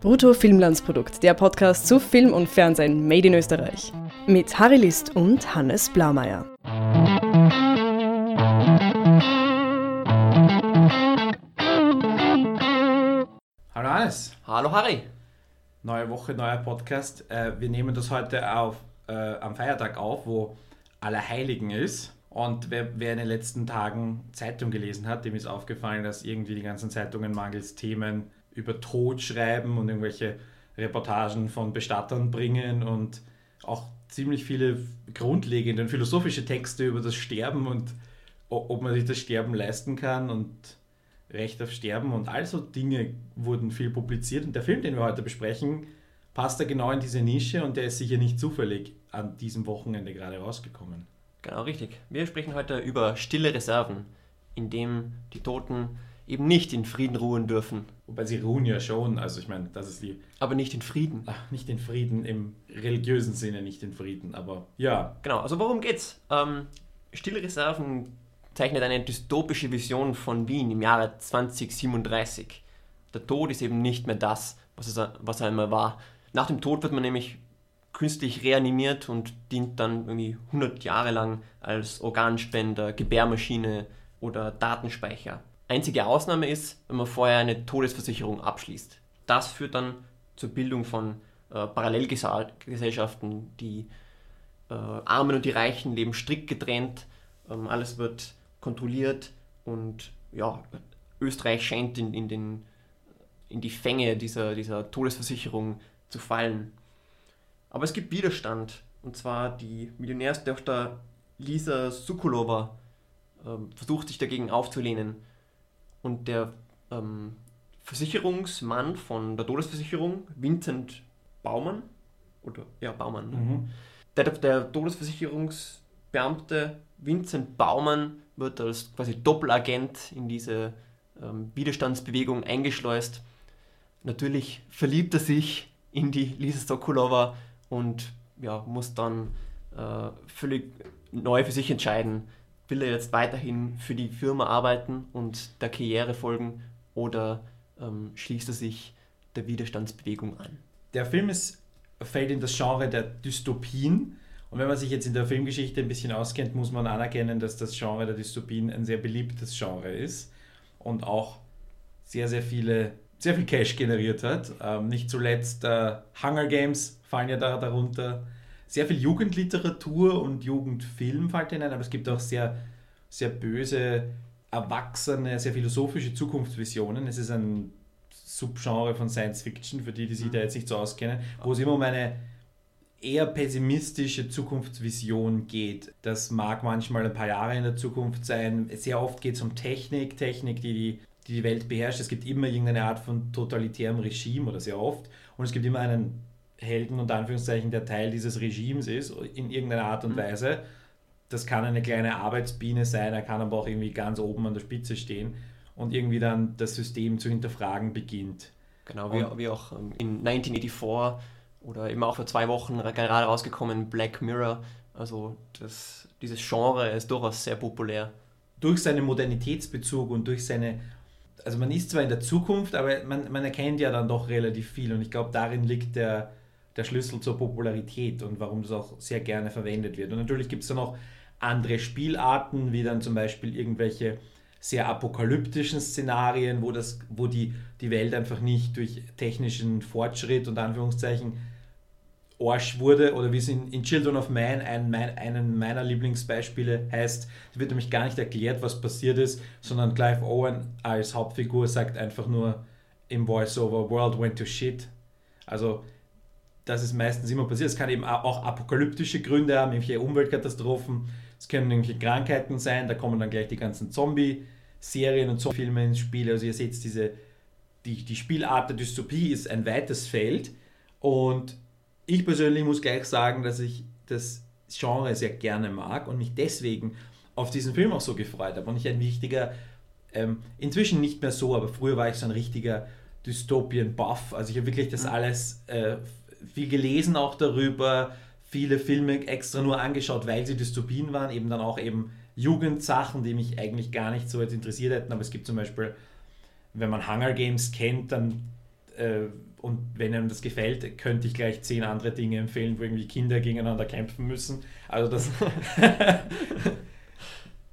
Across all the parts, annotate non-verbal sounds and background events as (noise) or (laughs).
Brutto Filmlandsprodukt, der Podcast zu Film und Fernsehen made in Österreich. Mit Harry List und Hannes Blaumeier. Hallo Hannes. Hallo Harry. Neue Woche, neuer Podcast. Äh, wir nehmen das heute auf, äh, am Feiertag auf, wo Allerheiligen ist. Und wer, wer in den letzten Tagen Zeitung gelesen hat, dem ist aufgefallen, dass irgendwie die ganzen Zeitungen mangels Themen über Tod schreiben und irgendwelche Reportagen von Bestattern bringen und auch ziemlich viele grundlegende und philosophische Texte über das Sterben und ob man sich das Sterben leisten kann und Recht auf Sterben und all so Dinge wurden viel publiziert. Und der Film, den wir heute besprechen, passt da genau in diese Nische und der ist sicher nicht zufällig an diesem Wochenende gerade rausgekommen. Genau, richtig. Wir sprechen heute über stille Reserven, in dem die Toten eben nicht in Frieden ruhen dürfen. Wobei sie ruhen ja schon, also ich meine, das ist die. Aber nicht in Frieden. Ach, nicht in Frieden im religiösen Sinne, nicht in Frieden, aber ja. Genau, also worum geht's? Ähm, stille Reserven zeichnet eine dystopische Vision von Wien im Jahre 2037. Der Tod ist eben nicht mehr das, was, es, was er einmal war. Nach dem Tod wird man nämlich künstlich reanimiert und dient dann irgendwie 100 Jahre lang als Organspender, Gebärmaschine oder Datenspeicher. Einzige Ausnahme ist, wenn man vorher eine Todesversicherung abschließt. Das führt dann zur Bildung von äh, Parallelgesellschaften. Die äh, Armen und die Reichen leben strikt getrennt. Ähm, alles wird kontrolliert und ja, Österreich scheint in, in, den, in die Fänge dieser, dieser Todesversicherung zu fallen. Aber es gibt Widerstand. Und zwar die Millionärstochter Lisa Sukulova äh, versucht sich dagegen aufzulehnen und der ähm, Versicherungsmann von der Todesversicherung, Vincent Baumann, oder ja, Baumann, ne? mhm. der, der Todesversicherungsbeamte Vincent Baumann wird als quasi Doppelagent in diese ähm, Widerstandsbewegung eingeschleust. Natürlich verliebt er sich in die Lisa Sokolova und ja, muss dann äh, völlig neu für sich entscheiden, will er jetzt weiterhin für die Firma arbeiten und der Karriere folgen oder ähm, schließt er sich der Widerstandsbewegung an? Der Film ist, fällt in das Genre der Dystopien. Und wenn man sich jetzt in der Filmgeschichte ein bisschen auskennt, muss man anerkennen, dass das Genre der Dystopien ein sehr beliebtes Genre ist und auch sehr, sehr viele, sehr viel Cash generiert hat. Ähm, nicht zuletzt äh, Hunger Games fallen ja da darunter sehr viel Jugendliteratur und Jugendfilm fällt hinein, aber es gibt auch sehr, sehr böse, erwachsene, sehr philosophische Zukunftsvisionen. Es ist ein Subgenre von Science Fiction, für die, die sich mhm. da jetzt nicht so auskennen, wo es immer um eine eher pessimistische Zukunftsvision geht. Das mag manchmal ein paar Jahre in der Zukunft sein. Sehr oft geht es um Technik, Technik, die die, die die Welt beherrscht. Es gibt immer irgendeine Art von totalitärem Regime oder sehr oft. Und es gibt immer einen Helden und Anführungszeichen der Teil dieses Regimes ist, in irgendeiner Art und mhm. Weise. Das kann eine kleine Arbeitsbiene sein, er kann aber auch irgendwie ganz oben an der Spitze stehen und irgendwie dann das System zu hinterfragen beginnt. Genau, wie, wie auch ähm, in 1984 oder eben auch vor zwei Wochen gerade rausgekommen Black Mirror. Also das, dieses Genre ist durchaus sehr populär. Durch seinen Modernitätsbezug und durch seine also man ist zwar in der Zukunft, aber man, man erkennt ja dann doch relativ viel und ich glaube, darin liegt der, der Schlüssel zur Popularität und warum das auch sehr gerne verwendet wird. Und natürlich gibt es dann auch andere Spielarten, wie dann zum Beispiel irgendwelche sehr apokalyptischen Szenarien, wo, das, wo die, die Welt einfach nicht durch technischen Fortschritt und Anführungszeichen Arsch wurde oder wie es in, in Children of Man ein, mein, einen meiner Lieblingsbeispiele heißt. Wird nämlich gar nicht erklärt, was passiert ist, sondern Clive Owen als Hauptfigur sagt einfach nur im Voiceover World went to shit. Also das ist meistens immer passiert. Es kann eben auch apokalyptische Gründe haben, irgendwelche Umweltkatastrophen, es können irgendwelche Krankheiten sein, da kommen dann gleich die ganzen Zombie-Serien und Zombie-Filme ins Spiel. Also ihr seht, diese, die, die Spielart der Dystopie ist ein weites Feld und ich persönlich muss gleich sagen, dass ich das Genre sehr gerne mag und mich deswegen auf diesen Film auch so gefreut habe und ich ein wichtiger, ähm, inzwischen nicht mehr so, aber früher war ich so ein richtiger Dystopien-Buff. Also ich habe wirklich das mhm. alles äh, viel gelesen auch darüber, viele Filme extra nur angeschaut, weil sie Dystopien waren, eben dann auch eben Jugendsachen, die mich eigentlich gar nicht so jetzt interessiert hätten, aber es gibt zum Beispiel, wenn man Hunger Games kennt, dann äh, und wenn einem das gefällt, könnte ich gleich zehn andere Dinge empfehlen, wo irgendwie Kinder gegeneinander kämpfen müssen. Also das, (laughs)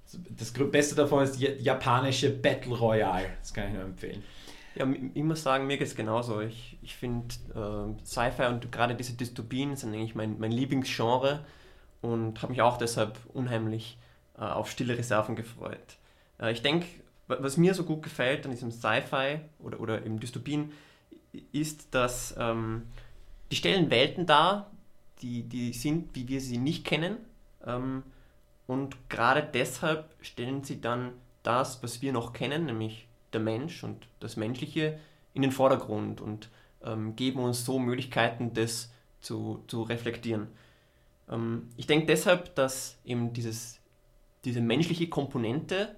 (laughs) das Beste davon ist japanische Battle Royale. Das kann ich nur empfehlen. Ja, ich muss sagen, mir geht es genauso. Ich, ich finde äh, Sci-Fi und gerade diese Dystopien sind eigentlich mein, mein Lieblingsgenre und habe mich auch deshalb unheimlich äh, auf Stille Reserven gefreut. Äh, ich denke, was mir so gut gefällt an diesem Sci-Fi oder, oder im Dystopien, ist, dass ähm, die stellen Welten dar, die, die sind, wie wir sie nicht kennen. Ähm, und gerade deshalb stellen sie dann das, was wir noch kennen, nämlich der Mensch und das Menschliche, in den Vordergrund und ähm, geben uns so Möglichkeiten, das zu, zu reflektieren. Ähm, ich denke deshalb, dass eben dieses, diese menschliche Komponente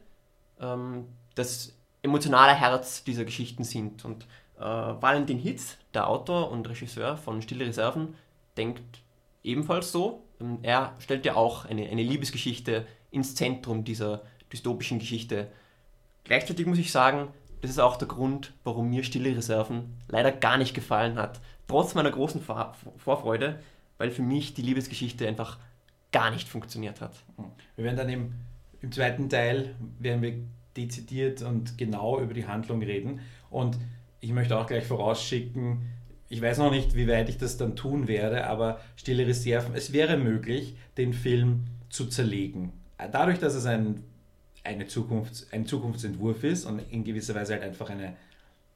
ähm, das emotionale Herz dieser Geschichten sind. Und äh, Valentin Hitz, der Autor und Regisseur von Stille Reserven, denkt ebenfalls so. Ähm, er stellt ja auch eine, eine Liebesgeschichte ins Zentrum dieser dystopischen Geschichte. Gleichzeitig muss ich sagen, das ist auch der Grund, warum mir Stille Reserven leider gar nicht gefallen hat. Trotz meiner großen Vor Vorfreude, weil für mich die Liebesgeschichte einfach gar nicht funktioniert hat. Wir werden dann im, im zweiten Teil werden wir dezidiert und genau über die Handlung reden. Und ich möchte auch gleich vorausschicken, ich weiß noch nicht, wie weit ich das dann tun werde, aber Stille Reserven, es wäre möglich, den Film zu zerlegen. Dadurch, dass es ein, eine Zukunfts-, ein Zukunftsentwurf ist und in gewisser Weise halt einfach eine,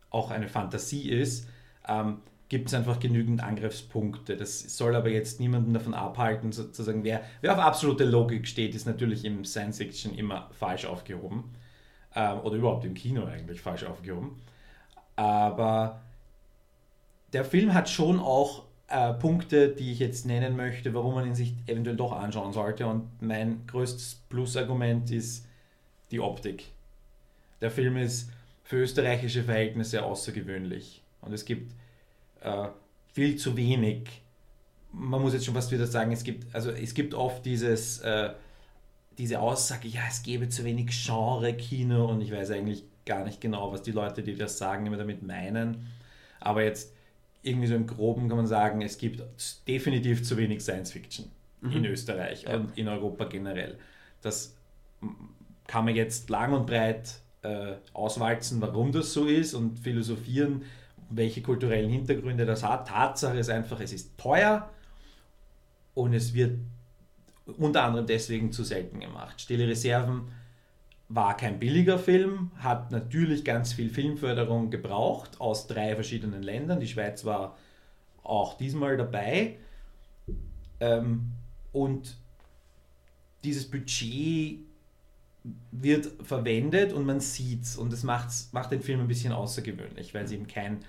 auch eine Fantasie ist, ähm, gibt es einfach genügend Angriffspunkte. Das soll aber jetzt niemanden davon abhalten, sozusagen, wer, wer auf absolute Logik steht, ist natürlich im Science Fiction immer falsch aufgehoben. Ähm, oder überhaupt im Kino eigentlich falsch aufgehoben. Aber der Film hat schon auch äh, Punkte, die ich jetzt nennen möchte, warum man ihn sich eventuell doch anschauen sollte. Und mein größtes Plusargument ist die Optik. Der Film ist für österreichische Verhältnisse außergewöhnlich. Und es gibt äh, viel zu wenig. Man muss jetzt schon fast wieder sagen, es gibt, also es gibt oft dieses, äh, diese Aussage, ja, es gäbe zu wenig Genre-Kino und ich weiß eigentlich gar nicht genau, was die Leute, die das sagen, immer damit meinen. Aber jetzt irgendwie so im Groben kann man sagen, es gibt definitiv zu wenig Science Fiction mhm. in Österreich ja. und in Europa generell. Das kann man jetzt lang und breit äh, auswalzen, warum das so ist und philosophieren, welche kulturellen Hintergründe das hat. Tatsache ist einfach, es ist teuer und es wird unter anderem deswegen zu selten gemacht. Stille Reserven war kein billiger Film, hat natürlich ganz viel Filmförderung gebraucht aus drei verschiedenen Ländern. Die Schweiz war auch diesmal dabei. Ähm, und dieses Budget wird verwendet und man sieht es und das macht den Film ein bisschen außergewöhnlich, weil es eben kein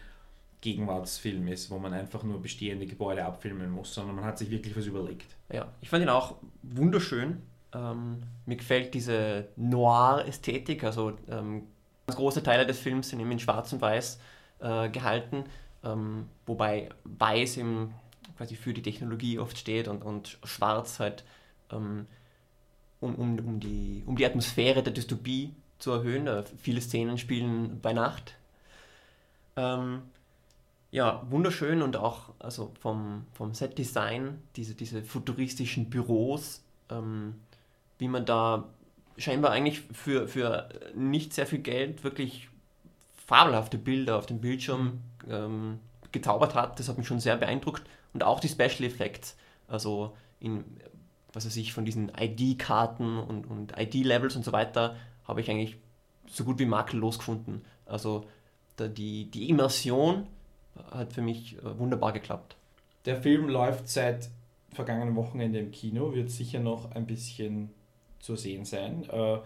Gegenwartsfilm ist, wo man einfach nur bestehende Gebäude abfilmen muss, sondern man hat sich wirklich was überlegt. Ja, ich fand ihn auch wunderschön. Ähm, mir gefällt diese Noir-Ästhetik, also ähm, ganz große Teile des Films sind eben in Schwarz und Weiß äh, gehalten, ähm, wobei Weiß eben quasi für die Technologie oft steht und, und Schwarz halt ähm, um, um, um, die, um die Atmosphäre der Dystopie zu erhöhen. Äh, viele Szenen spielen bei Nacht. Ähm, ja, wunderschön und auch also vom, vom Set-Design, diese, diese futuristischen Büros, ähm, wie man da scheinbar eigentlich für, für nicht sehr viel Geld wirklich fabelhafte Bilder auf dem Bildschirm mhm. ähm, gezaubert hat. Das hat mich schon sehr beeindruckt. Und auch die Special Effects, also in, was weiß ich, von diesen ID-Karten und, und ID-Levels und so weiter, habe ich eigentlich so gut wie makellos gefunden. Also die, die Immersion hat für mich äh, wunderbar geklappt. Der Film läuft seit vergangenen Wochenende im Kino, wird sicher noch ein bisschen zu sehen sein. Äh,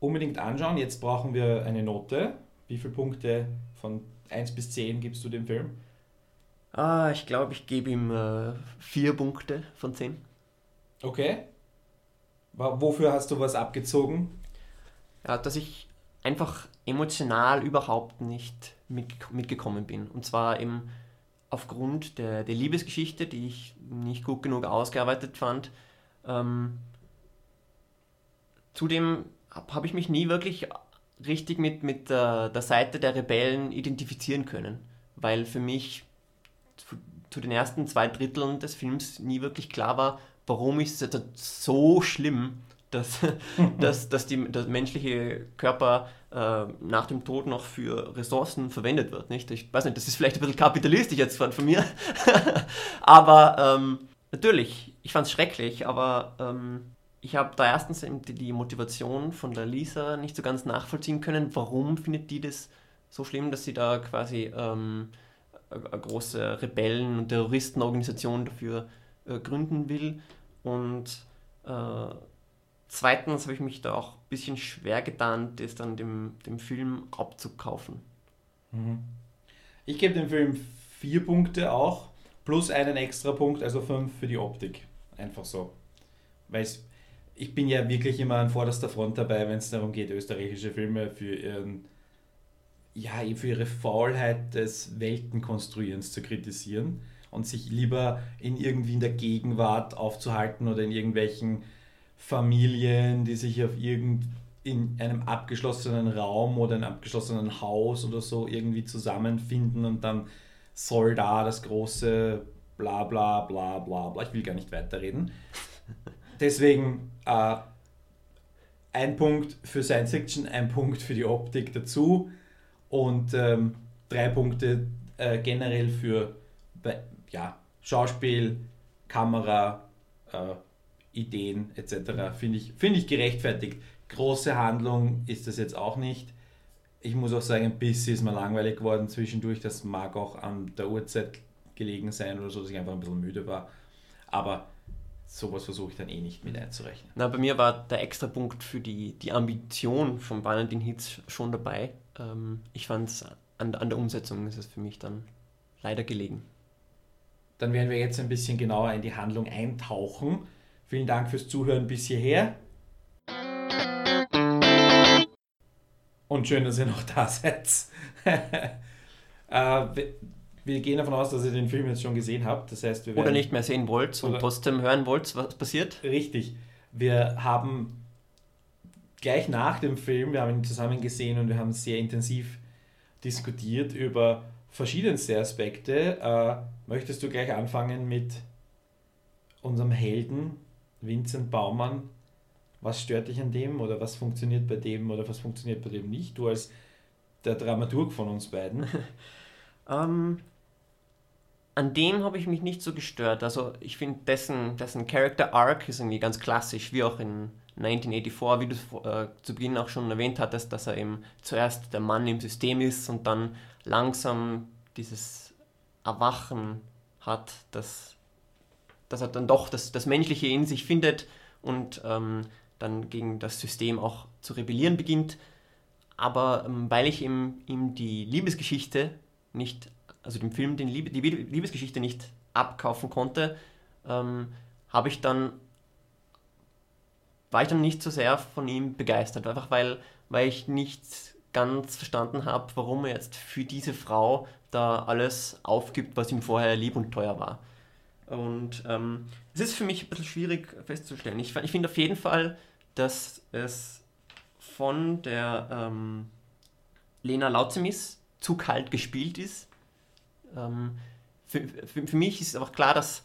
unbedingt anschauen. Jetzt brauchen wir eine Note. Wie viele Punkte von 1 bis 10 gibst du dem Film? Ah, ich glaube, ich gebe ihm äh, vier Punkte von 10. Okay. Wofür hast du was abgezogen? Ja, dass ich einfach emotional überhaupt nicht mitgekommen bin. Und zwar eben aufgrund der, der Liebesgeschichte, die ich nicht gut genug ausgearbeitet fand. Ähm, Zudem habe ich mich nie wirklich richtig mit, mit der, der Seite der Rebellen identifizieren können, weil für mich zu, zu den ersten zwei Dritteln des Films nie wirklich klar war, warum ist es jetzt so schlimm, dass, (laughs) dass, dass die, der menschliche Körper äh, nach dem Tod noch für Ressourcen verwendet wird. Nicht? Ich weiß nicht, das ist vielleicht ein bisschen kapitalistisch jetzt von, von mir, (laughs) aber ähm, natürlich, ich fand es schrecklich, aber ähm, ich habe da erstens die, die Motivation von der Lisa nicht so ganz nachvollziehen können. Warum findet die das so schlimm, dass sie da quasi ähm, eine große Rebellen- und Terroristenorganisation dafür äh, gründen will? Und äh, zweitens habe ich mich da auch ein bisschen schwer getan, das dann dem, dem Film abzukaufen. Mhm. Ich gebe dem Film vier Punkte auch, plus einen extra Punkt, also fünf für die Optik. Einfach so. Weil ich bin ja wirklich immer an vorderster Front dabei, wenn es darum geht, österreichische Filme für ihren ja, für ihre Faulheit des Weltenkonstruierens zu kritisieren und sich lieber in irgendwie in der Gegenwart aufzuhalten oder in irgendwelchen Familien, die sich auf irgend in einem abgeschlossenen Raum oder einem abgeschlossenen Haus oder so irgendwie zusammenfinden und dann soll da das große bla bla bla bla bla. Ich will gar nicht weiterreden. (laughs) Deswegen äh, ein Punkt für Science Fiction, ein Punkt für die Optik dazu und ähm, drei Punkte äh, generell für ja, Schauspiel, Kamera, äh, Ideen etc. Finde ich, find ich gerechtfertigt. Große Handlung ist das jetzt auch nicht. Ich muss auch sagen, ein bisschen ist mir langweilig geworden zwischendurch. Das mag auch an der Uhrzeit gelegen sein oder so, dass ich einfach ein bisschen müde war. Aber sowas versuche ich dann eh nicht mit einzurechnen. Na, bei mir war der extra Punkt für die, die Ambition von Valentin Hitz schon dabei. Ähm, ich fand es an, an der Umsetzung ist es für mich dann leider gelegen. Dann werden wir jetzt ein bisschen genauer in die Handlung eintauchen. Vielen Dank fürs Zuhören bis hierher. Und schön, dass ihr noch da (laughs) seid. äh, wir gehen davon aus, dass ihr den Film jetzt schon gesehen habt. Das heißt, wir oder nicht mehr sehen wollt und trotzdem hören wollt, was passiert. Richtig. Wir haben gleich nach dem Film, wir haben ihn zusammen gesehen und wir haben sehr intensiv diskutiert über verschiedenste Aspekte. Äh, möchtest du gleich anfangen mit unserem Helden Vincent Baumann? Was stört dich an dem oder was funktioniert bei dem oder was funktioniert bei dem nicht? Du als der Dramaturg von uns beiden. (laughs) ähm, an dem habe ich mich nicht so gestört. Also ich finde dessen, dessen Character Arc ist irgendwie ganz klassisch, wie auch in 1984, wie du äh, zu Beginn auch schon erwähnt hattest, dass er eben zuerst der Mann im System ist und dann langsam dieses Erwachen hat, dass, dass er dann doch das, das Menschliche in sich findet und ähm, dann gegen das System auch zu rebellieren beginnt. Aber ähm, weil ich ihm, ihm die Liebesgeschichte nicht also dem Film den Liebe, die Liebesgeschichte nicht abkaufen konnte, ähm, habe ich dann war ich dann nicht so sehr von ihm begeistert, einfach weil, weil ich nicht ganz verstanden habe, warum er jetzt für diese Frau da alles aufgibt, was ihm vorher lieb und teuer war. Und ähm, es ist für mich ein bisschen schwierig festzustellen. Ich, ich finde auf jeden Fall, dass es von der ähm, Lena Lautzemis zu kalt gespielt ist. Ähm, für, für, für, mich ist einfach klar, dass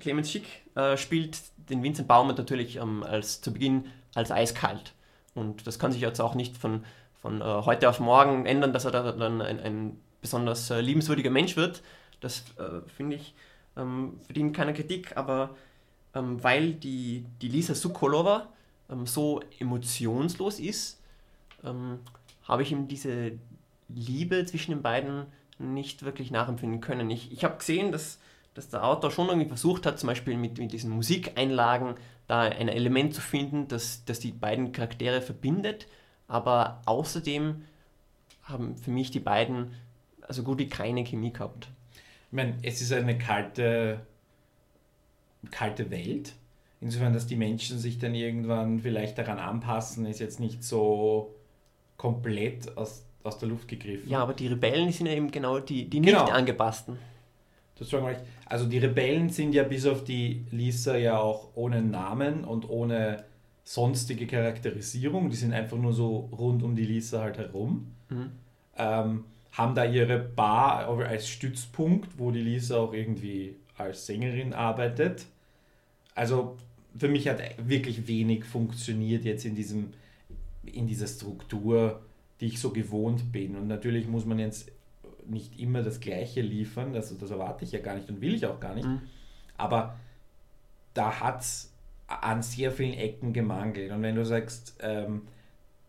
Clemens Schick äh, spielt den Vincent Baumann natürlich ähm, als, zu Beginn als eiskalt. Und das kann sich jetzt auch nicht von, von äh, heute auf morgen ändern, dass er da dann ein, ein besonders äh, liebenswürdiger Mensch wird. Das äh, finde ich ähm, verdient keine Kritik, aber ähm, weil die, die Lisa Sukolova ähm, so emotionslos ist, ähm, habe ich ihm diese Liebe zwischen den beiden nicht wirklich nachempfinden können. Ich, ich habe gesehen, dass, dass der Autor schon irgendwie versucht hat, zum Beispiel mit, mit diesen Musikeinlagen da ein Element zu finden, das, das die beiden Charaktere verbindet, aber außerdem haben für mich die beiden also gut wie keine Chemie gehabt. Ich meine, es ist eine kalte, kalte Welt. Insofern, dass die Menschen sich dann irgendwann vielleicht daran anpassen, ist jetzt nicht so komplett aus aus der Luft gegriffen. Ja, aber die Rebellen sind ja eben genau die, die nicht genau. Das sagen recht. Also die Rebellen sind ja bis auf die Lisa ja auch ohne Namen und ohne sonstige Charakterisierung. Die sind einfach nur so rund um die Lisa halt herum. Mhm. Ähm, haben da ihre Bar als Stützpunkt, wo die Lisa auch irgendwie als Sängerin arbeitet. Also für mich hat wirklich wenig funktioniert jetzt in diesem in dieser Struktur, die ich so gewohnt bin. Und natürlich muss man jetzt nicht immer das Gleiche liefern, also das erwarte ich ja gar nicht und will ich auch gar nicht. Mhm. Aber da hat es an sehr vielen Ecken gemangelt. Und wenn du sagst, ähm,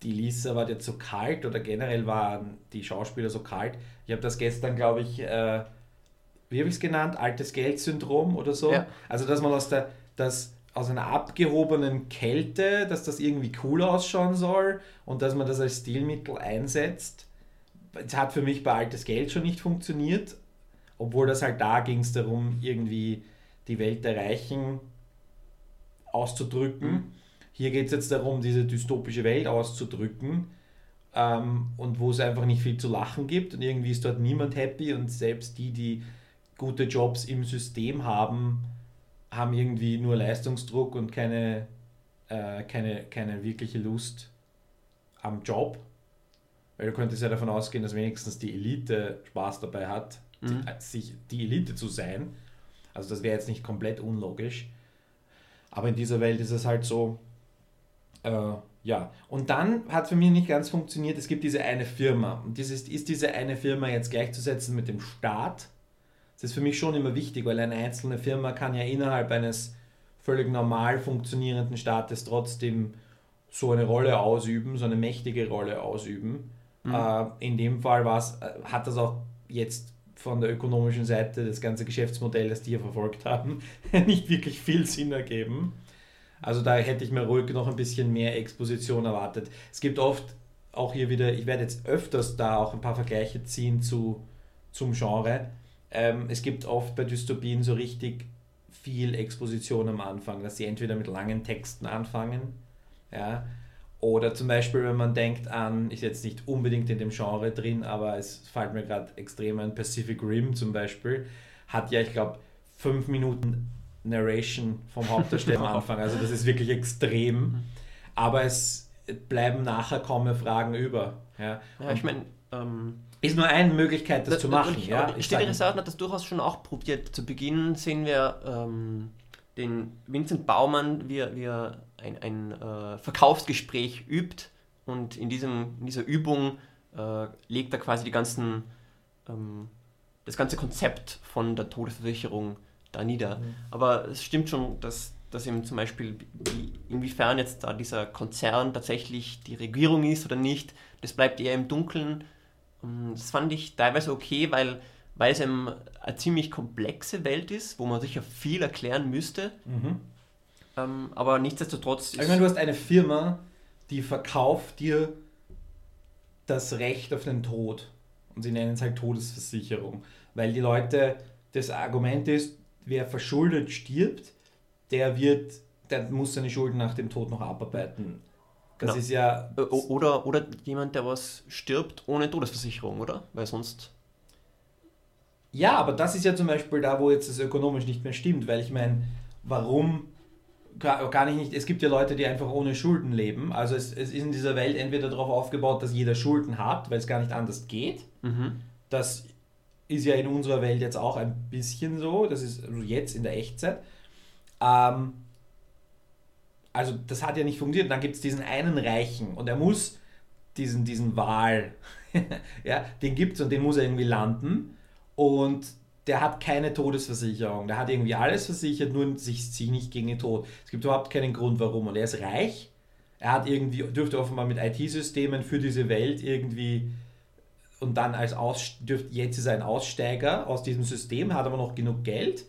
die Lisa war jetzt so kalt oder generell waren die Schauspieler so kalt, ich habe das gestern, glaube ich, äh, wie habe ich es genannt, altes Geld-Syndrom oder so. Ja. Also, dass man aus der, das aus einer abgehobenen Kälte, dass das irgendwie cool ausschauen soll und dass man das als Stilmittel einsetzt. Es hat für mich bei altes Geld schon nicht funktioniert, obwohl das halt da ging es darum, irgendwie die Welt der Reichen auszudrücken. Mhm. Hier geht es jetzt darum, diese dystopische Welt auszudrücken ähm, und wo es einfach nicht viel zu lachen gibt und irgendwie ist dort niemand happy und selbst die, die gute Jobs im System haben, haben irgendwie nur Leistungsdruck und keine, äh, keine, keine wirkliche Lust am Job. Weil du könntest ja davon ausgehen, dass wenigstens die Elite Spaß dabei hat, mhm. die, sich die Elite zu sein. Also das wäre jetzt nicht komplett unlogisch. Aber in dieser Welt ist es halt so, äh, ja. Und dann hat für mich nicht ganz funktioniert, es gibt diese eine Firma. Und dieses, ist diese eine Firma jetzt gleichzusetzen mit dem Staat? Das ist für mich schon immer wichtig, weil eine einzelne Firma kann ja innerhalb eines völlig normal funktionierenden Staates trotzdem so eine Rolle ausüben, so eine mächtige Rolle ausüben. Mhm. Äh, in dem Fall äh, hat das auch jetzt von der ökonomischen Seite das ganze Geschäftsmodell, das die hier verfolgt haben, (laughs) nicht wirklich viel Sinn ergeben. Also da hätte ich mir ruhig noch ein bisschen mehr Exposition erwartet. Es gibt oft auch hier wieder, ich werde jetzt öfters da auch ein paar Vergleiche ziehen zu, zum Genre ähm, es gibt oft bei Dystopien so richtig viel Exposition am Anfang, dass sie entweder mit langen Texten anfangen, ja, oder zum Beispiel, wenn man denkt an, ist jetzt nicht unbedingt in dem Genre drin, aber es fällt mir gerade extrem an, Pacific Rim zum Beispiel, hat ja, ich glaube, fünf Minuten Narration vom Hauptdarsteller am (laughs) Anfang. Also das ist wirklich extrem. Mhm. Aber es bleiben nachher kaum mehr Fragen über. Ja, ja ich meine, ähm, ist nur eine Möglichkeit, das, das zu machen. Ich, ja? Stille Reserve hat das durchaus schon auch probiert. Zu Beginn sehen wir ähm, den Vincent Baumann, wie wie er ein, ein äh, Verkaufsgespräch übt und in, diesem, in dieser Übung äh, legt er quasi die ganzen, ähm, das ganze Konzept von der Todesversicherung da nieder. Mhm. Aber es stimmt schon, dass, dass eben zum Beispiel, wie, inwiefern jetzt da dieser Konzern tatsächlich die Regierung ist oder nicht, das bleibt eher im Dunkeln. Ähm, das fand ich teilweise okay, weil, weil es eben eine ziemlich komplexe Welt ist, wo man sicher viel erklären müsste. Mhm. Ähm, aber nichtsdestotrotz. Ich meine, du hast eine Firma, die verkauft dir das Recht auf den Tod. Und sie nennen es halt Todesversicherung. Weil die Leute, das Argument ist, wer verschuldet stirbt, der wird, der muss seine Schulden nach dem Tod noch abarbeiten. Das genau. ist ja. Oder, oder jemand, der was stirbt ohne Todesversicherung, oder? Weil sonst. Ja, aber das ist ja zum Beispiel da, wo jetzt das ökonomisch nicht mehr stimmt, weil ich meine, warum gar nicht, es gibt ja Leute, die einfach ohne Schulden leben. Also es, es ist in dieser Welt entweder darauf aufgebaut, dass jeder Schulden hat, weil es gar nicht anders geht. Mhm. Das ist ja in unserer Welt jetzt auch ein bisschen so, das ist jetzt in der Echtzeit. Ähm, also das hat ja nicht funktioniert. dann gibt es diesen einen Reichen und er muss diesen, diesen Wahl, (laughs) ja, den gibt es und den muss er irgendwie landen. Und der hat keine Todesversicherung. Der hat irgendwie alles versichert, nur sich sie nicht gegen den Tod. Es gibt überhaupt keinen Grund, warum. Und er ist reich. Er hat irgendwie, dürfte offenbar mit IT-Systemen für diese Welt irgendwie und dann als Aus, dürft, jetzt ist er ein Aussteiger aus diesem System, hat aber noch genug Geld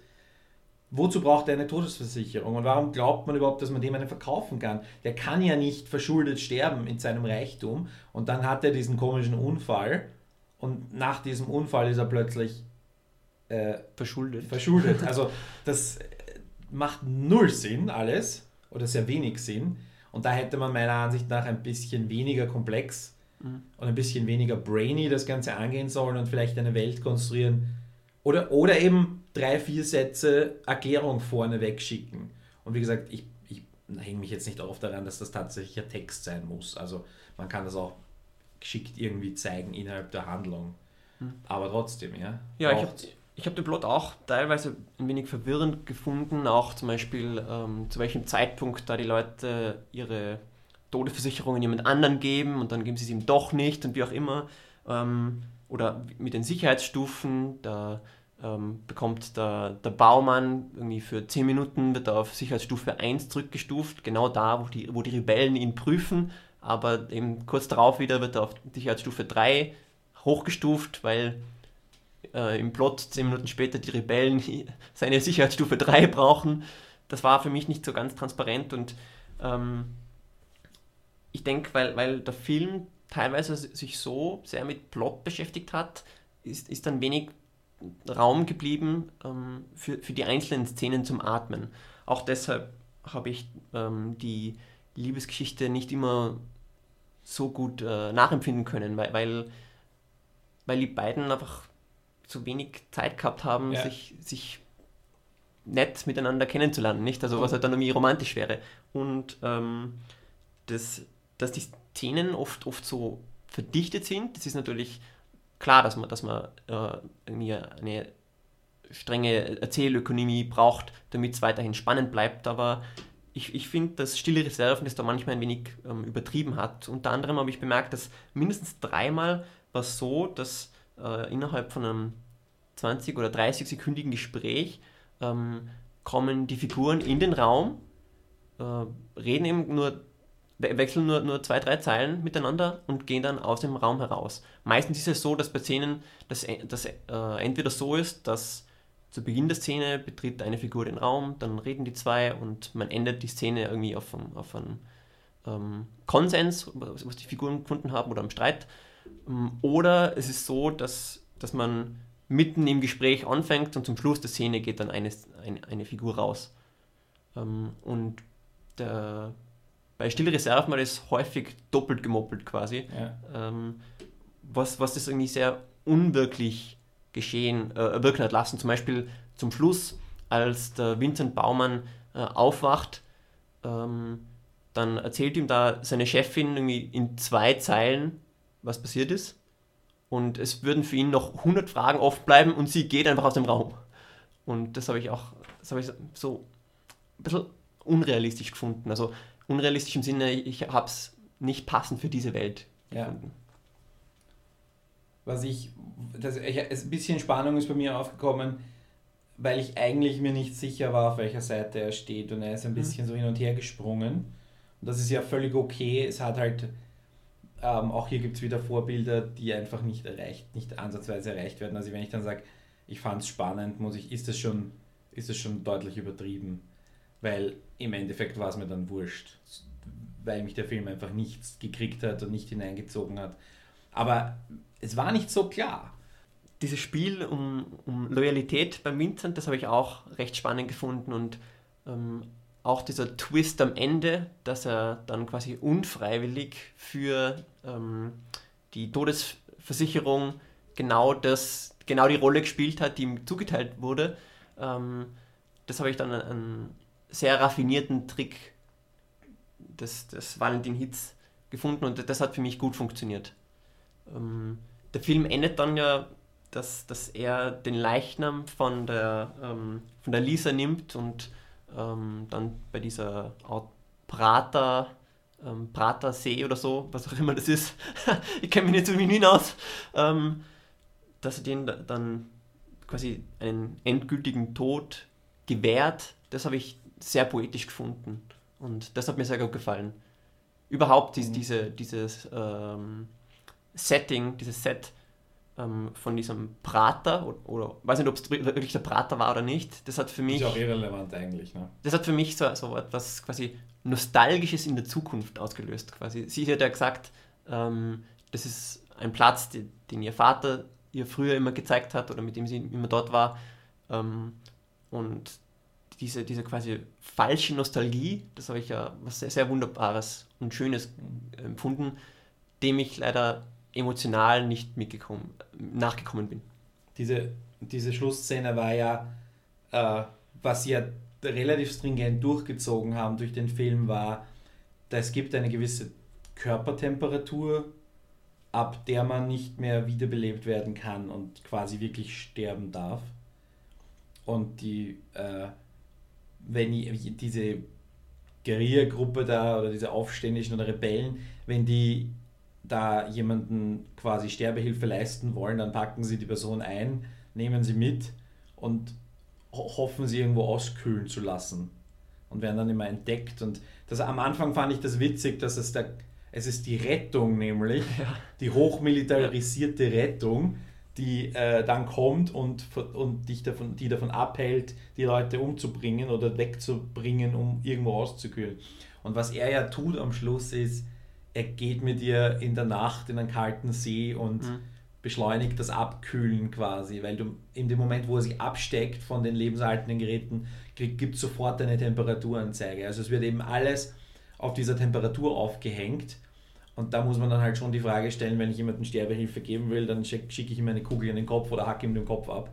Wozu braucht er eine Todesversicherung? Und warum glaubt man überhaupt, dass man dem einen verkaufen kann? Der kann ja nicht verschuldet sterben in seinem Reichtum. Und dann hat er diesen komischen Unfall. Und nach diesem Unfall ist er plötzlich äh, verschuldet. verschuldet. (laughs) Also das macht null Sinn alles oder sehr wenig Sinn. Und da hätte man meiner Ansicht nach ein bisschen weniger komplex mhm. und ein bisschen weniger brainy das Ganze angehen sollen und vielleicht eine Welt konstruieren. Oder, oder eben drei, vier Sätze Erklärung vorne wegschicken. Und wie gesagt, ich, ich hänge mich jetzt nicht auf daran, dass das tatsächlich ein Text sein muss. Also man kann das auch geschickt irgendwie zeigen innerhalb der Handlung. Hm. Aber trotzdem, ja. Ja, ich habe ich habe den Plot auch teilweise ein wenig verwirrend gefunden, auch zum Beispiel ähm, zu welchem Zeitpunkt da die Leute ihre Todesversicherungen jemand anderen geben und dann geben sie es ihm doch nicht und wie auch immer. Ähm, oder mit den Sicherheitsstufen, da ähm, bekommt der, der Baumann irgendwie für 10 Minuten wird er auf Sicherheitsstufe 1 zurückgestuft, genau da, wo die, wo die Rebellen ihn prüfen, aber eben kurz darauf wieder wird er auf Sicherheitsstufe 3 hochgestuft, weil äh, im Plot zehn Minuten später die Rebellen seine Sicherheitsstufe 3 brauchen. Das war für mich nicht so ganz transparent und ähm, ich denke, weil, weil der Film teilweise sich so sehr mit Plot beschäftigt hat, ist, ist dann wenig Raum geblieben ähm, für, für die einzelnen Szenen zum Atmen. Auch deshalb habe ich ähm, die Liebesgeschichte nicht immer so gut äh, nachempfinden können, weil, weil, weil die beiden einfach zu wenig Zeit gehabt haben, ja. sich, sich nett miteinander kennenzulernen, nicht? Also was halt dann irgendwie romantisch wäre. Und ähm, das, dass die Szenen oft, oft so verdichtet sind, das ist natürlich klar, dass man, dass man äh, irgendwie eine strenge Erzählökonomie braucht, damit es weiterhin spannend bleibt, aber ich, ich finde, dass Stille Reserven das da manchmal ein wenig ähm, übertrieben hat. Unter anderem habe ich bemerkt, dass mindestens dreimal war es so, dass äh, innerhalb von einem 20 oder 30 sekündigen Gespräch ähm, kommen die Figuren in den Raum, äh, reden eben nur, we wechseln nur, nur zwei, drei Zeilen miteinander und gehen dann aus dem Raum heraus. Meistens ist es so, dass bei Szenen das, das äh, entweder so ist, dass zu Beginn der Szene betritt eine Figur den Raum, dann reden die zwei und man endet die Szene irgendwie auf, auf einen ähm, Konsens, was die Figuren gefunden haben oder am Streit. Ähm, oder es ist so, dass, dass man mitten im Gespräch anfängt und zum Schluss der Szene geht dann eine, eine, eine Figur raus. Ähm, und der, bei Stille Reserve mal ist häufig doppelt gemoppelt quasi, ja. ähm, was, was das irgendwie sehr unwirklich geschehen, äh, wirken hat lassen. Zum Beispiel zum Schluss, als der Vincent Baumann äh, aufwacht, ähm, dann erzählt ihm da seine Chefin irgendwie in zwei Zeilen, was passiert ist und es würden für ihn noch 100 Fragen offen bleiben und sie geht einfach aus dem Raum. Und das habe ich auch das habe ich so ein bisschen unrealistisch gefunden. Also unrealistisch im Sinne, ich habe es nicht passend für diese Welt gefunden. Ja. Was ich, das, ich, ein bisschen Spannung ist bei mir aufgekommen, weil ich eigentlich mir nicht sicher war, auf welcher Seite er steht und er ist ein mhm. bisschen mhm. so hin und her gesprungen. Und das ist ja völlig okay. Es hat halt ähm, auch hier gibt es wieder Vorbilder, die einfach nicht erreicht, nicht ansatzweise erreicht werden. Also wenn ich dann sage, ich fand es spannend, muss ich, ist das schon, ist das schon deutlich übertrieben. Weil im Endeffekt war es mir dann wurscht. Weil mich der Film einfach nichts gekriegt hat und nicht hineingezogen hat. Aber es war nicht so klar. Dieses Spiel um, um Loyalität beim Vincent, das habe ich auch recht spannend gefunden und ähm, auch dieser Twist am Ende, dass er dann quasi unfreiwillig für ähm, die Todesversicherung genau das, genau die Rolle gespielt hat, die ihm zugeteilt wurde. Ähm, das habe ich dann einen sehr raffinierten Trick des, des Valentin Hitz gefunden und das hat für mich gut funktioniert. Ähm, der Film endet dann ja, dass, dass er den Leichnam von der, ähm, von der Lisa nimmt und ähm, dann bei dieser Art Prater, ähm, Pratersee oder so, was auch immer das ist, (laughs) ich kenne mich nicht so in Wien aus, ähm, dass er den dann quasi einen endgültigen Tod gewährt, das habe ich sehr poetisch gefunden und das hat mir sehr gut gefallen. Überhaupt mhm. diese, dieses ähm, Setting, dieses Set ähm, von diesem Prater oder, oder weiß nicht, ob es wirklich der Prater war oder nicht. Das hat für mich. Ist auch irrelevant eigentlich, ne? Das hat für mich so, so etwas quasi Nostalgisches in der Zukunft ausgelöst. Quasi. Sie hat ja gesagt, ähm, das ist ein Platz, den, den, ihr Vater ihr früher immer gezeigt hat oder mit dem sie immer dort war. Ähm, und diese, diese quasi falsche Nostalgie, das habe ich ja was sehr, sehr Wunderbares und Schönes empfunden, dem ich leider emotional nicht mitgekommen, nachgekommen bin. Diese, diese Schlussszene war ja, äh, was sie ja relativ stringent durchgezogen haben durch den Film, war, es gibt eine gewisse Körpertemperatur ab der man nicht mehr wiederbelebt werden kann und quasi wirklich sterben darf. Und die, äh, wenn ich, diese Guerilla-Gruppe da oder diese Aufständischen oder Rebellen, wenn die da jemanden quasi Sterbehilfe leisten wollen, dann packen sie die Person ein, nehmen sie mit und hoffen sie irgendwo auskühlen zu lassen und werden dann immer entdeckt. Und das, am Anfang fand ich das witzig, dass es da, es ist die Rettung nämlich, ja. die hochmilitarisierte Rettung, die äh, dann kommt und, und dich davon, die davon abhält, die Leute umzubringen oder wegzubringen, um irgendwo auszukühlen. Und was er ja tut am Schluss ist, er geht mit ihr in der Nacht in einen kalten See und mhm. beschleunigt das Abkühlen quasi, weil du in dem Moment, wo er sich absteckt von den lebenserhaltenden Geräten, gibt es sofort eine Temperaturanzeige. Also es wird eben alles auf dieser Temperatur aufgehängt. Und da muss man dann halt schon die Frage stellen, wenn ich jemandem Sterbehilfe geben will, dann schicke schick ich ihm eine Kugel in den Kopf oder hacke ihm den Kopf ab.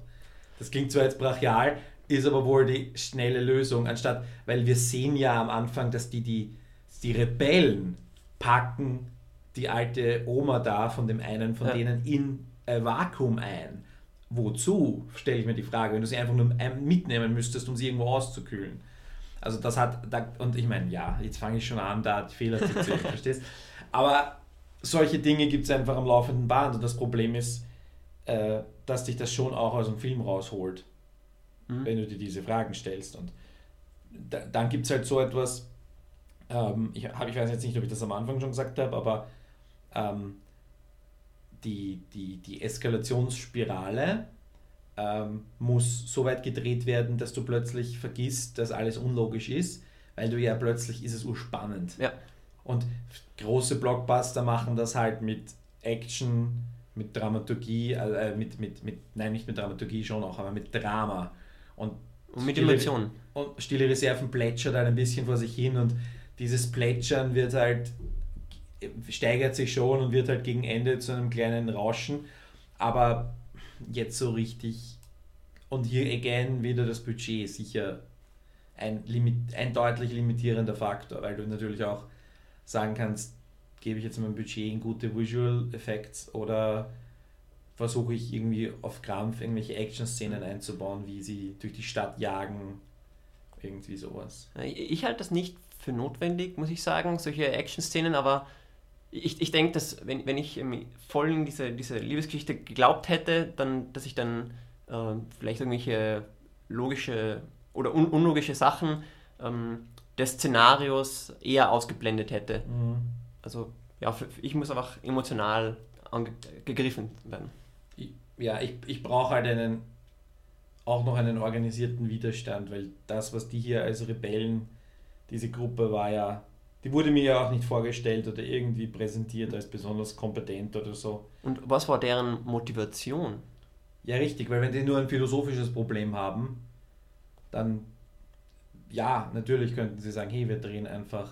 Das klingt zwar jetzt brachial, ist aber wohl die schnelle Lösung, anstatt, weil wir sehen ja am Anfang, dass die, die, die Rebellen packen die alte Oma da von dem einen von ja. denen in ein Vakuum ein. Wozu, stelle ich mir die Frage, wenn du sie einfach nur mitnehmen müsstest, um sie irgendwo auszukühlen. Also das hat, da, und ich meine, ja, jetzt fange ich schon an, da die Fehler zu sehen, (laughs) verstehst? Aber solche Dinge gibt es einfach am laufenden Band und das Problem ist, äh, dass dich das schon auch aus dem Film rausholt, mhm. wenn du dir diese Fragen stellst. Und da, dann gibt es halt so etwas, ähm, ich, hab, ich weiß jetzt nicht, ob ich das am Anfang schon gesagt habe, aber ähm, die, die, die Eskalationsspirale ähm, muss so weit gedreht werden, dass du plötzlich vergisst, dass alles unlogisch ist, weil du ja plötzlich ist es urspannend. Ja. Und große Blockbuster machen das halt mit Action, mit Dramaturgie, äh, mit, mit, mit, nein, nicht mit Dramaturgie schon auch, aber mit Drama. Und, und mit Emotionen. Und Stille Reserven plätschert halt ein bisschen vor sich hin und dieses Plätschern wird halt, steigert sich schon und wird halt gegen Ende zu einem kleinen Rauschen, aber jetzt so richtig. Und hier again wieder das Budget sicher ein, limit, ein deutlich limitierender Faktor, weil du natürlich auch sagen kannst, gebe ich jetzt mein Budget in gute Visual Effects oder versuche ich irgendwie auf Krampf irgendwelche Action-Szenen einzubauen, wie sie durch die Stadt jagen, irgendwie sowas. Ich halte das nicht für notwendig, muss ich sagen, solche Action-Szenen, aber ich, ich denke, dass wenn, wenn ich voll in diese, diese Liebesgeschichte geglaubt hätte, dann, dass ich dann äh, vielleicht irgendwelche logische oder un unlogische Sachen ähm, des Szenarios eher ausgeblendet hätte. Mhm. Also ja, ich muss einfach emotional gegriffen werden. Ja, ich, ich brauche halt einen auch noch einen organisierten Widerstand, weil das, was die hier als Rebellen diese Gruppe war ja, die wurde mir ja auch nicht vorgestellt oder irgendwie präsentiert als besonders kompetent oder so. Und was war deren Motivation? Ja, richtig, weil wenn die nur ein philosophisches Problem haben, dann ja, natürlich könnten sie sagen, hey, wir drehen einfach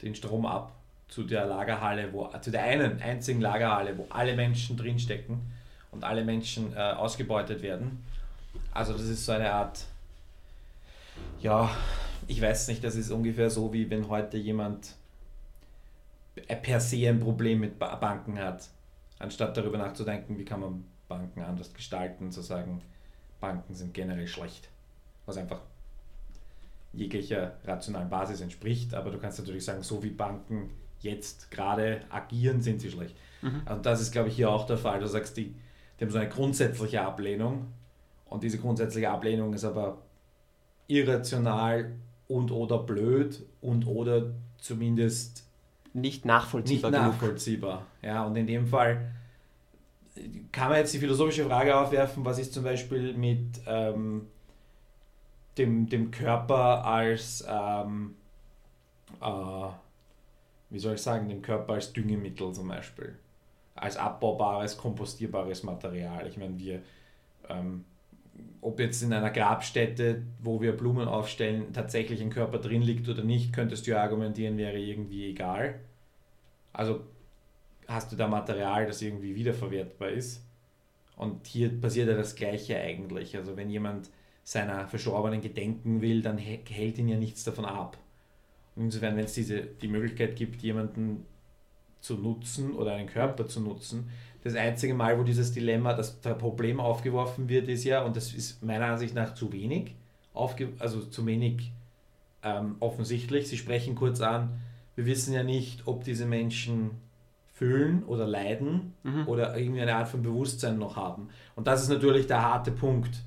den Strom ab zu der Lagerhalle, wo, zu der einen einzigen Lagerhalle, wo alle Menschen drinstecken und alle Menschen äh, ausgebeutet werden. Also das ist so eine Art, ja, ich weiß nicht, das ist ungefähr so, wie wenn heute jemand per se ein Problem mit Banken hat, anstatt darüber nachzudenken, wie kann man Banken anders gestalten, zu sagen, Banken sind generell schlecht, was einfach jeglicher rationalen Basis entspricht, aber du kannst natürlich sagen, so wie Banken jetzt gerade agieren, sind sie schlecht. Mhm. Und das ist, glaube ich, hier auch der Fall. Du sagst, die, die haben so eine grundsätzliche Ablehnung und diese grundsätzliche Ablehnung ist aber irrational und oder blöd und oder zumindest nicht nachvollziehbar. Nicht nachvollziehbar. Ja, und in dem Fall kann man jetzt die philosophische Frage aufwerfen, was ist zum Beispiel mit ähm, dem, dem Körper als, ähm, äh, wie soll ich sagen, dem Körper als Düngemittel zum Beispiel, als abbaubares, kompostierbares Material. Ich meine, wir ähm, ob jetzt in einer Grabstätte, wo wir Blumen aufstellen, tatsächlich ein Körper drin liegt oder nicht, könntest du argumentieren, wäre irgendwie egal. Also hast du da Material, das irgendwie wiederverwertbar ist. Und hier passiert ja das Gleiche eigentlich. Also wenn jemand seiner Verstorbenen gedenken will, dann hält ihn ja nichts davon ab. Und insofern, wenn es diese, die Möglichkeit gibt, jemanden zu nutzen oder einen Körper zu nutzen. Das einzige Mal, wo dieses Dilemma, das Problem aufgeworfen wird, ist ja, und das ist meiner Ansicht nach zu wenig, aufge also zu wenig ähm, offensichtlich. Sie sprechen kurz an, wir wissen ja nicht, ob diese Menschen fühlen oder leiden mhm. oder irgendwie eine Art von Bewusstsein noch haben. Und das ist natürlich der harte Punkt.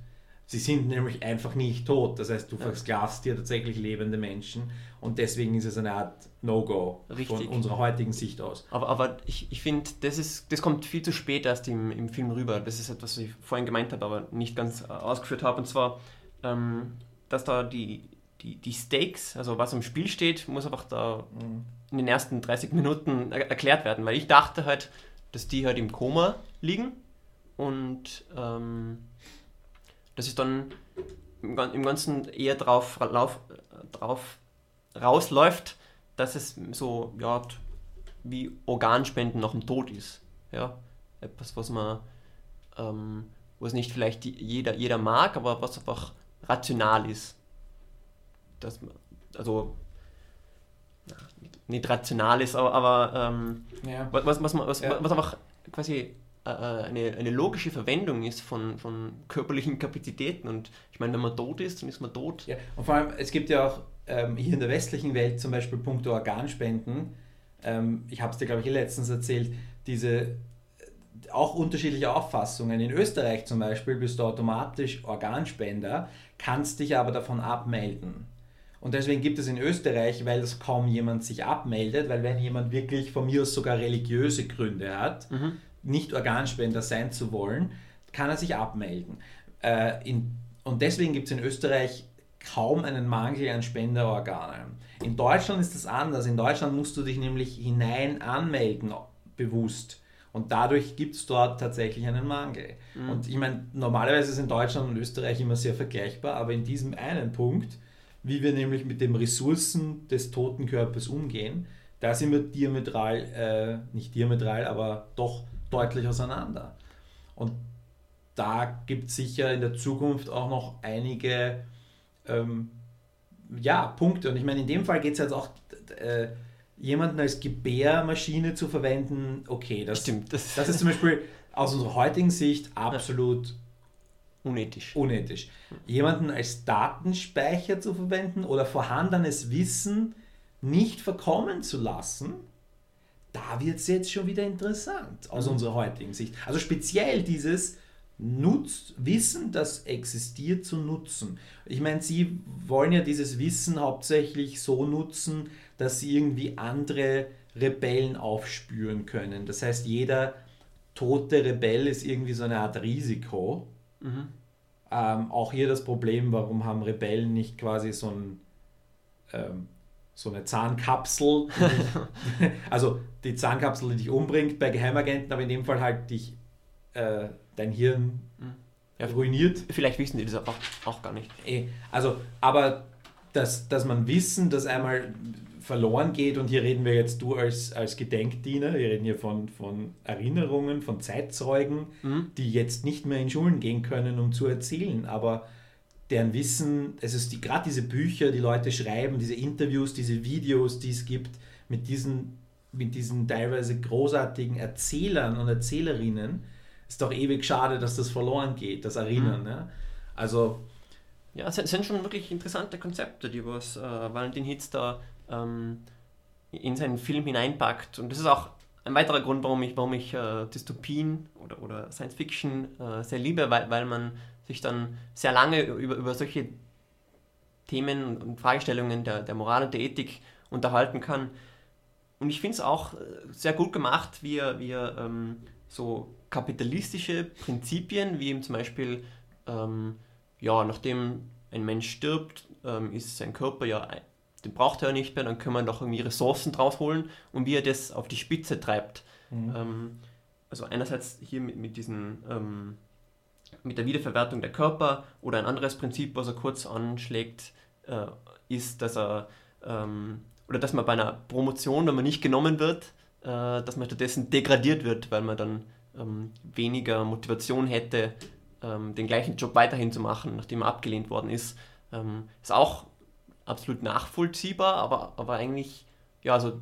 Sie sind nämlich einfach nicht tot. Das heißt, du ja. versklavst dir tatsächlich lebende Menschen und deswegen ist es eine Art No-Go von unserer heutigen Sicht aus. Aber, aber ich, ich finde, das, das kommt viel zu spät erst im, im Film rüber. Das ist etwas, was ich vorhin gemeint habe, aber nicht ganz äh, ausgeführt habe. Und zwar, ähm, dass da die, die, die Stakes, also was im Spiel steht, muss einfach da mhm. in den ersten 30 Minuten er erklärt werden. Weil ich dachte halt, dass die halt im Koma liegen und ähm, dass es dann im, im Ganzen eher drauf, lauf, drauf rausläuft, dass es so ja, wie Organspenden nach dem Tod ist. Ja? Etwas, was man, ähm, was nicht vielleicht jeder, jeder mag, aber was einfach rational ist dass also nicht rational ist, aber, aber ähm, ja. was, was, was, ja. was einfach quasi eine, eine logische Verwendung ist von, von körperlichen Kapazitäten. Und ich meine, wenn man tot ist, dann ist man tot. Ja, und vor allem, es gibt ja auch ähm, hier in der westlichen Welt zum Beispiel Punkte Organspenden. Ähm, ich habe es dir, glaube ich, letztens erzählt, diese äh, auch unterschiedliche Auffassungen. In Österreich zum Beispiel bist du automatisch Organspender, kannst dich aber davon abmelden. Und deswegen gibt es in Österreich, weil es kaum jemand sich abmeldet, weil wenn jemand wirklich von mir aus sogar religiöse Gründe hat, mhm. Nicht Organspender sein zu wollen, kann er sich abmelden. Äh, in, und deswegen gibt es in Österreich kaum einen Mangel an Spenderorganen. In Deutschland ist das anders. In Deutschland musst du dich nämlich hinein anmelden, bewusst. Und dadurch gibt es dort tatsächlich einen Mangel. Mhm. Und ich meine, normalerweise sind Deutschland und Österreich immer sehr vergleichbar, aber in diesem einen Punkt wie wir nämlich mit den Ressourcen des toten Körpers umgehen, da sind wir diametral, äh, nicht diametral, aber doch deutlich auseinander. Und da gibt es sicher in der Zukunft auch noch einige ähm, ja, Punkte. Und ich meine, in dem Fall geht es jetzt auch, äh, jemanden als Gebärmaschine zu verwenden, okay, das, Stimmt, das, das ist zum Beispiel aus unserer heutigen Sicht absolut Unethisch. Unethisch. Jemanden als Datenspeicher zu verwenden oder vorhandenes Wissen nicht verkommen zu lassen, da wird es jetzt schon wieder interessant aus mhm. unserer heutigen Sicht. Also speziell dieses Nutz, Wissen, das existiert, zu nutzen. Ich meine, Sie wollen ja dieses Wissen hauptsächlich so nutzen, dass Sie irgendwie andere Rebellen aufspüren können. Das heißt, jeder tote Rebell ist irgendwie so eine Art Risiko Mhm. Ähm, auch hier das Problem, warum haben Rebellen nicht quasi so, ein, ähm, so eine Zahnkapsel, (laughs) also die Zahnkapsel, die dich umbringt bei Geheimagenten, aber in dem Fall halt dich äh, dein Hirn ja, ruiniert. Vielleicht wissen die das auch, auch gar nicht. Eh, also, aber dass, dass man Wissen, das einmal verloren geht. Und hier reden wir jetzt du als, als Gedenkdiener, wir reden hier von, von Erinnerungen, von Zeitzeugen, mhm. die jetzt nicht mehr in Schulen gehen können, um zu erzählen. Aber deren Wissen, es ist die, gerade diese Bücher, die Leute schreiben, diese Interviews, diese Videos, die es gibt, mit diesen, mit diesen teilweise großartigen Erzählern und Erzählerinnen, ist doch ewig schade, dass das verloren geht, das Erinnern. Mhm. Ne? Also ja, es sind schon wirklich interessante Konzepte, die was äh, Valentin Hitz da ähm, in seinen Film hineinpackt. Und das ist auch ein weiterer Grund, warum ich, warum ich äh, Dystopien oder, oder Science Fiction äh, sehr liebe, weil, weil man sich dann sehr lange über, über solche Themen und Fragestellungen der, der Moral und der Ethik unterhalten kann. Und ich finde es auch äh, sehr gut gemacht, wie er, wie er ähm, so kapitalistische Prinzipien, wie eben zum Beispiel, ähm, ja, nachdem ein Mensch stirbt, ähm, ist sein Körper ja den braucht er nicht mehr, dann können wir noch irgendwie Ressourcen draus holen und wie er das auf die Spitze treibt. Mhm. Ähm, also einerseits hier mit, mit diesen ähm, mit der Wiederverwertung der Körper oder ein anderes Prinzip, was er kurz anschlägt, äh, ist, dass er ähm, oder dass man bei einer Promotion, wenn man nicht genommen wird, äh, dass man stattdessen degradiert wird, weil man dann ähm, weniger Motivation hätte, ähm, den gleichen Job weiterhin zu machen, nachdem er abgelehnt worden ist. Ähm, ist auch absolut nachvollziehbar, aber, aber eigentlich, ja, also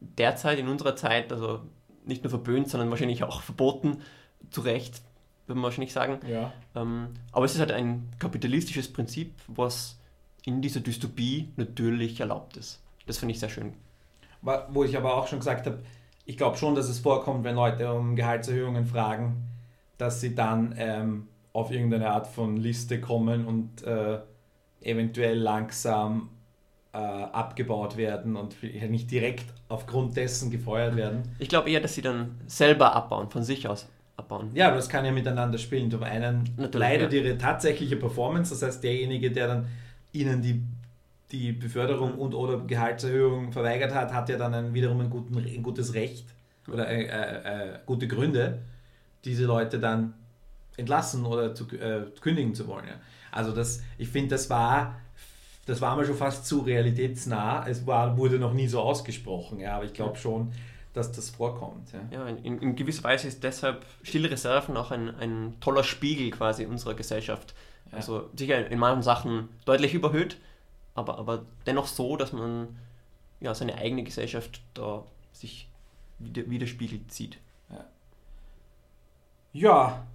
derzeit in unserer Zeit, also nicht nur verböhnt, sondern wahrscheinlich auch verboten, zu Recht, würde man wahrscheinlich sagen. Ja. Ähm, aber es ist halt ein kapitalistisches Prinzip, was in dieser Dystopie natürlich erlaubt ist. Das finde ich sehr schön. Wo ich aber auch schon gesagt habe, ich glaube schon, dass es vorkommt, wenn Leute um Gehaltserhöhungen fragen, dass sie dann ähm, auf irgendeine Art von Liste kommen und äh, eventuell langsam äh, abgebaut werden und nicht direkt aufgrund dessen gefeuert werden. Ich glaube eher, dass sie dann selber abbauen, von sich aus abbauen. Ja, aber das kann ja miteinander spielen. Zum einen Natürlich, leidet ja. ihre tatsächliche Performance, das heißt derjenige, der dann ihnen die, die Beförderung und oder Gehaltserhöhung verweigert hat, hat ja dann ein, wiederum ein, guten, ein gutes Recht oder äh, äh, äh, gute Gründe, diese Leute dann entlassen oder zu, äh, kündigen zu wollen. Ja. Also das, ich finde, das war, das war mir schon fast zu realitätsnah. Es war, wurde noch nie so ausgesprochen, ja, aber ich glaube schon, dass das vorkommt. Ja, ja in, in, gewisser Weise ist deshalb Stille Reserven auch ein, ein toller Spiegel quasi unserer Gesellschaft. Ja. Also sicher in manchen Sachen deutlich überhöht, aber, aber dennoch so, dass man ja, seine eigene Gesellschaft da sich widerspiegelt sieht. Ja. ja,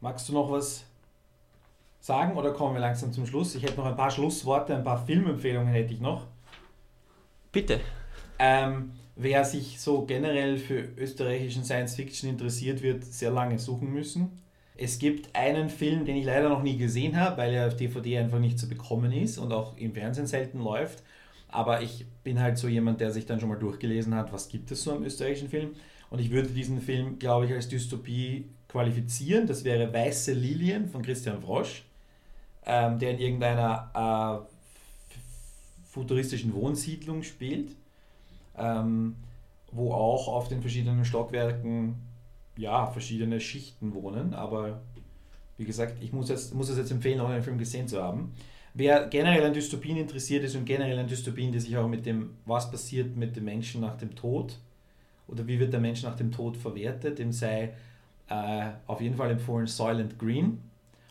magst du noch was sagen oder kommen wir langsam zum Schluss? Ich hätte noch ein paar Schlussworte, ein paar Filmempfehlungen hätte ich noch. Bitte. Ähm, wer sich so generell für österreichischen Science Fiction interessiert, wird sehr lange suchen müssen. Es gibt einen Film, den ich leider noch nie gesehen habe, weil er auf DVD einfach nicht zu bekommen ist und auch im Fernsehen selten läuft. Aber ich bin halt so jemand, der sich dann schon mal durchgelesen hat, was gibt es so am österreichischen Film. Und ich würde diesen Film, glaube ich, als Dystopie qualifizieren. Das wäre Weiße Lilien von Christian Frosch, ähm, der in irgendeiner äh, futuristischen Wohnsiedlung spielt, ähm, wo auch auf den verschiedenen Stockwerken ja, verschiedene Schichten wohnen. Aber wie gesagt, ich muss, jetzt, muss es jetzt empfehlen, auch einen Film gesehen zu haben. Wer generell an Dystopien interessiert ist und generell an Dystopien, die sich auch mit dem, was passiert mit dem Menschen nach dem Tod oder wie wird der Mensch nach dem Tod verwertet, dem sei äh, auf jeden Fall empfohlen Soylent Green.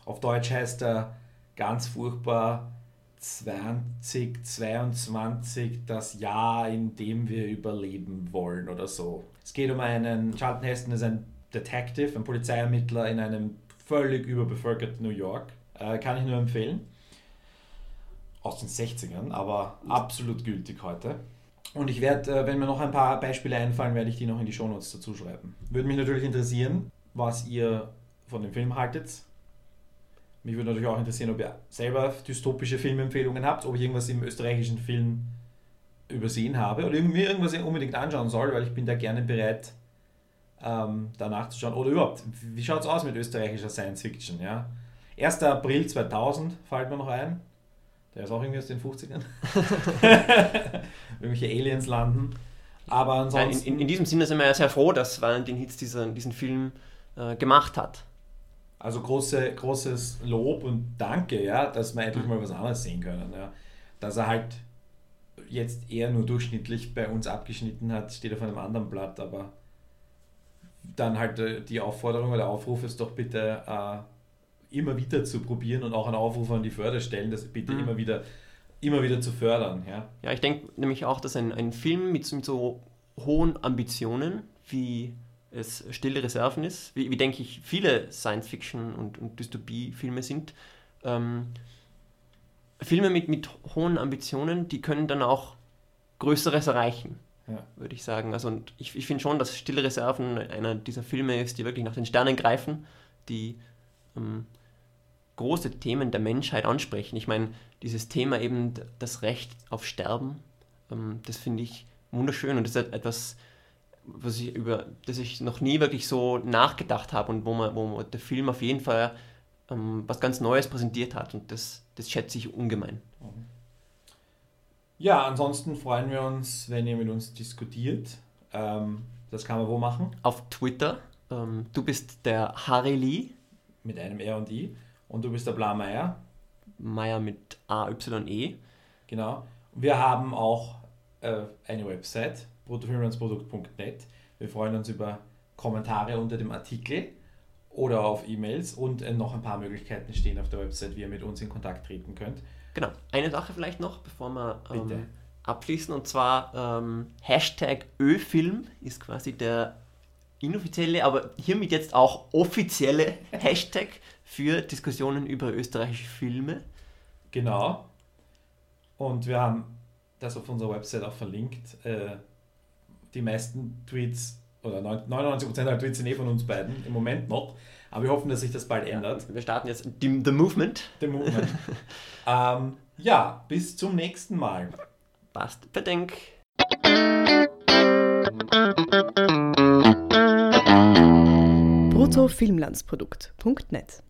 Auf Deutsch heißt er ganz furchtbar 2022 das Jahr, in dem wir überleben wollen oder so. Es geht um einen, Charlton Heston ist ein Detective, ein Polizeiermittler in einem völlig überbevölkerten New York. Äh, kann ich nur empfehlen. Aus den 60ern, aber absolut gültig heute. Und ich werde, äh, wenn mir noch ein paar Beispiele einfallen, werde ich die noch in die Shownotes dazu schreiben. Würde mich natürlich interessieren, was ihr von dem Film haltet. Mich würde natürlich auch interessieren, ob ihr selber dystopische Filmempfehlungen habt, ob ich irgendwas im österreichischen Film übersehen habe oder mir irgendwas unbedingt anschauen soll, weil ich bin da gerne bereit, ähm, danach zu schauen. Oder überhaupt, wie schaut es aus mit österreichischer Science Fiction? Ja? 1. April 2000 fällt mir noch ein. Der ist auch irgendwie aus den 50ern. (laughs) Irgendwelche Aliens landen. Aber ansonsten. In, in, in, diesem Sinne sind wir ja sehr froh, dass Valentin Hitz diesen, diesen Film äh, gemacht hat. Also große, großes Lob und Danke, ja, dass wir endlich mhm. mal was anderes sehen können. Ja. Dass er halt jetzt eher nur durchschnittlich bei uns abgeschnitten hat, steht auf einem anderen Blatt, aber dann halt äh, die Aufforderung oder Aufruf ist doch bitte äh, immer wieder zu probieren und auch einen Aufruf an die Förderstellen, das bitte mhm. immer wieder immer wieder zu fördern. Ja, ja ich denke nämlich auch, dass ein, ein Film mit, mit so hohen Ambitionen wie es Stille Reserven ist, wie, wie denke ich viele Science-Fiction- und, und Dystopie-Filme sind. Ähm, Filme mit, mit hohen Ambitionen, die können dann auch Größeres erreichen, ja. würde ich sagen. Also und ich, ich finde schon, dass Stille Reserven einer dieser Filme ist, die wirklich nach den Sternen greifen, die ähm, große Themen der Menschheit ansprechen. Ich meine, dieses Thema eben das Recht auf Sterben, ähm, das finde ich wunderschön und das ist etwas, was ich über das ich noch nie wirklich so nachgedacht habe und wo man, wo der Film auf jeden Fall ähm, was ganz Neues präsentiert hat und das, das schätze ich ungemein. Ja, ansonsten freuen wir uns, wenn ihr mit uns diskutiert. Ähm, das kann man wo machen? Auf Twitter. Ähm, du bist der Harry Lee. Mit einem R und I. Und du bist der Blameyer. Meier mit A-Y-E. Genau. Wir haben auch äh, eine Website, bruttofilmlandsprodukt.net. Wir freuen uns über Kommentare unter dem Artikel oder auf E-Mails und äh, noch ein paar Möglichkeiten stehen auf der Website, wie ihr mit uns in Kontakt treten könnt. Genau. Eine Sache vielleicht noch, bevor wir ähm, abschließen und zwar ähm, Hashtag Öfilm ist quasi der inoffizielle, aber hiermit jetzt auch offizielle (laughs) Hashtag für Diskussionen über österreichische Filme. Genau. Und wir haben das auf unserer Website auch verlinkt. Äh, die meisten Tweets oder 99% der Tweets sind eh von uns beiden im Moment noch. Aber wir hoffen, dass sich das bald ändert. Wir starten jetzt die, The Movement. The Movement. (laughs) ähm, ja, bis zum nächsten Mal. Passt, bedenk. bruttofilmlandsprodukt.net